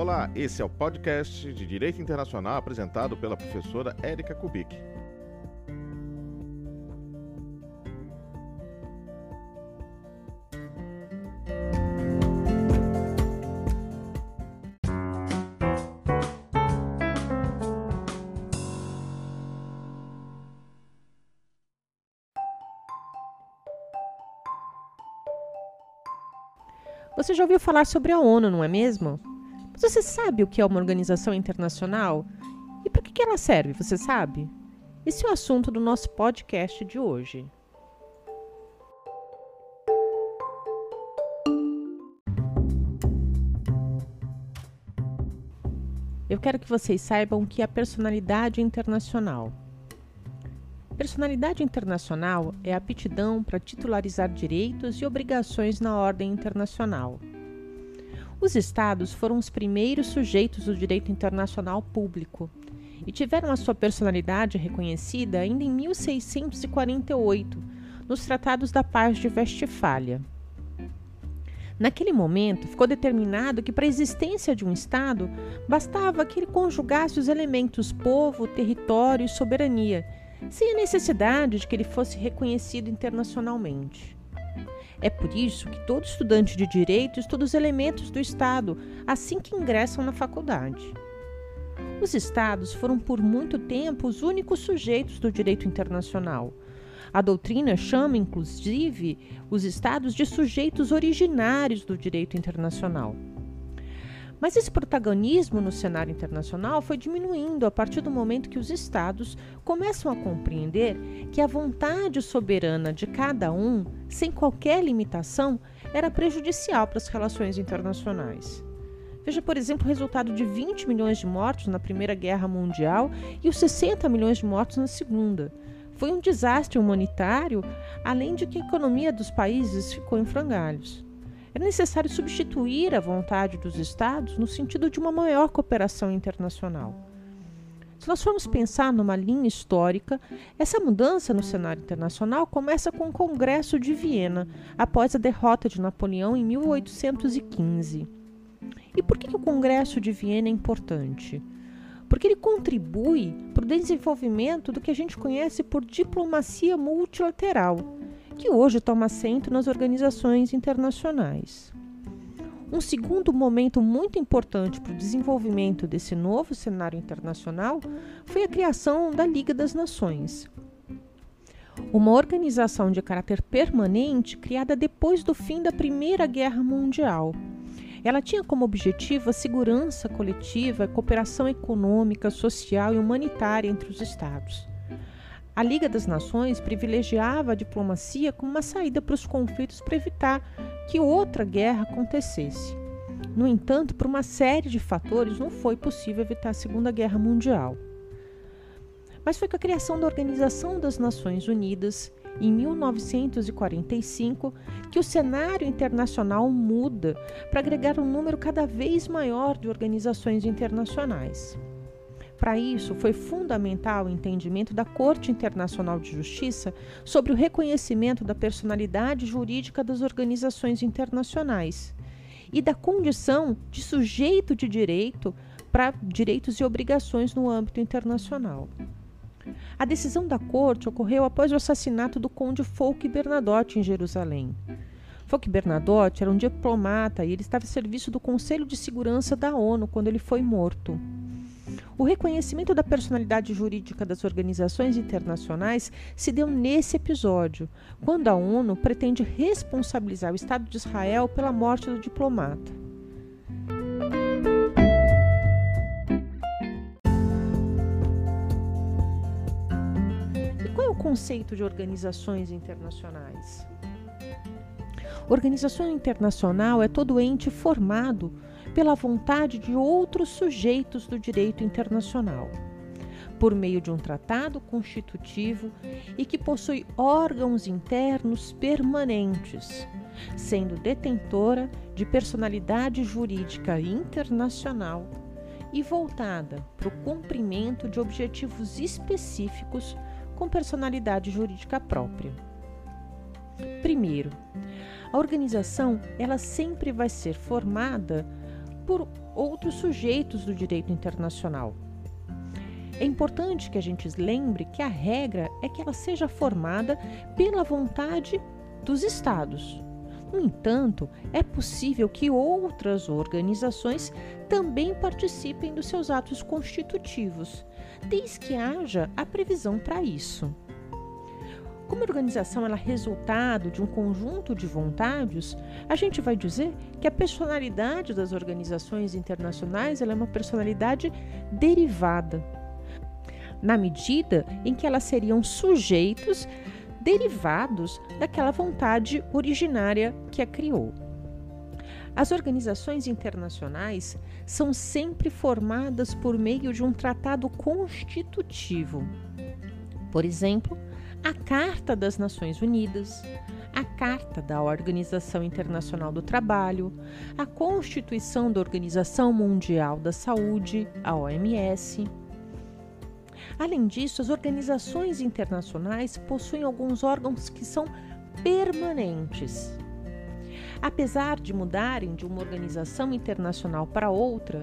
Olá, esse é o podcast de Direito Internacional apresentado pela professora Érica Kubik. Você já ouviu falar sobre a ONU, não é mesmo? Mas você sabe o que é uma organização internacional? E para que ela serve, você sabe? Esse é o assunto do nosso podcast de hoje. Eu quero que vocês saibam o que é a personalidade internacional. Personalidade internacional é a aptidão para titularizar direitos e obrigações na ordem internacional. Os estados foram os primeiros sujeitos do direito internacional público e tiveram a sua personalidade reconhecida ainda em 1648, nos Tratados da Paz de Westfália. Naquele momento, ficou determinado que para a existência de um Estado bastava que ele conjugasse os elementos povo, território e soberania sem a necessidade de que ele fosse reconhecido internacionalmente. É por isso que todo estudante de direito estuda os elementos do Estado assim que ingressam na faculdade. Os Estados foram por muito tempo os únicos sujeitos do direito internacional. A doutrina chama, inclusive, os Estados de sujeitos originários do direito internacional. Mas esse protagonismo no cenário internacional foi diminuindo a partir do momento que os Estados começam a compreender que a vontade soberana de cada um, sem qualquer limitação, era prejudicial para as relações internacionais. Veja, por exemplo, o resultado de 20 milhões de mortos na Primeira Guerra Mundial e os 60 milhões de mortos na Segunda. Foi um desastre humanitário, além de que a economia dos países ficou em frangalhos. Era necessário substituir a vontade dos Estados no sentido de uma maior cooperação internacional. Se nós formos pensar numa linha histórica, essa mudança no cenário internacional começa com o Congresso de Viena, após a derrota de Napoleão em 1815. E por que o Congresso de Viena é importante? Porque ele contribui para o desenvolvimento do que a gente conhece por diplomacia multilateral que hoje toma assento nas organizações internacionais. Um segundo momento muito importante para o desenvolvimento desse novo cenário internacional foi a criação da Liga das Nações, uma organização de caráter permanente criada depois do fim da Primeira Guerra Mundial. Ela tinha como objetivo a segurança coletiva, a cooperação econômica, social e humanitária entre os Estados. A Liga das Nações privilegiava a diplomacia como uma saída para os conflitos para evitar que outra guerra acontecesse. No entanto, por uma série de fatores, não foi possível evitar a Segunda Guerra Mundial. Mas foi com a criação da Organização das Nações Unidas, em 1945, que o cenário internacional muda para agregar um número cada vez maior de organizações internacionais. Para isso, foi fundamental o entendimento da Corte Internacional de Justiça sobre o reconhecimento da personalidade jurídica das organizações internacionais e da condição de sujeito de direito para direitos e obrigações no âmbito internacional. A decisão da Corte ocorreu após o assassinato do conde Folke Bernadotte em Jerusalém. Folke Bernadotte era um diplomata e ele estava a serviço do Conselho de Segurança da ONU quando ele foi morto. O reconhecimento da personalidade jurídica das organizações internacionais se deu nesse episódio, quando a ONU pretende responsabilizar o Estado de Israel pela morte do diplomata. E qual é o conceito de organizações internacionais? Organização internacional é todo ente formado pela vontade de outros sujeitos do direito internacional, por meio de um tratado constitutivo e que possui órgãos internos permanentes, sendo detentora de personalidade jurídica internacional e voltada para o cumprimento de objetivos específicos com personalidade jurídica própria. Primeiro, a organização ela sempre vai ser formada por outros sujeitos do direito internacional. É importante que a gente lembre que a regra é que ela seja formada pela vontade dos Estados. No entanto, é possível que outras organizações também participem dos seus atos constitutivos, desde que haja a previsão para isso. Como a organização é resultado de um conjunto de vontades, a gente vai dizer que a personalidade das organizações internacionais é uma personalidade derivada, na medida em que elas seriam sujeitos derivados daquela vontade originária que a criou. As organizações internacionais são sempre formadas por meio de um tratado constitutivo. Por exemplo, a Carta das Nações Unidas, a Carta da Organização Internacional do Trabalho, a Constituição da Organização Mundial da Saúde, a OMS, Além disso, as organizações internacionais possuem alguns órgãos que são permanentes. Apesar de mudarem de uma organização internacional para outra,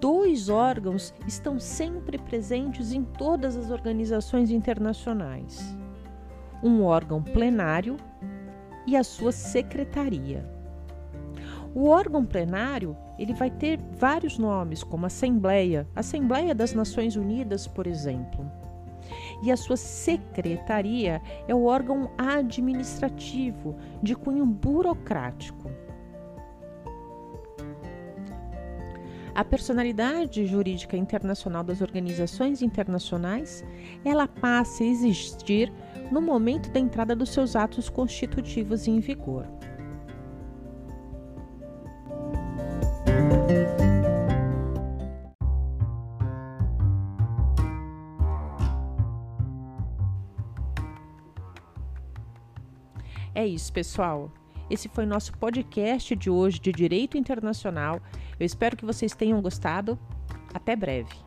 dois órgãos estão sempre presentes em todas as organizações internacionais: um órgão plenário e a sua secretaria. O órgão plenário ele vai ter vários nomes, como Assembleia, Assembleia das Nações Unidas, por exemplo. E a sua secretaria é o órgão administrativo de cunho burocrático. A personalidade jurídica internacional das organizações internacionais, ela passa a existir no momento da entrada dos seus atos constitutivos em vigor. É isso, pessoal. Esse foi nosso podcast de hoje de Direito Internacional. Eu espero que vocês tenham gostado. Até breve.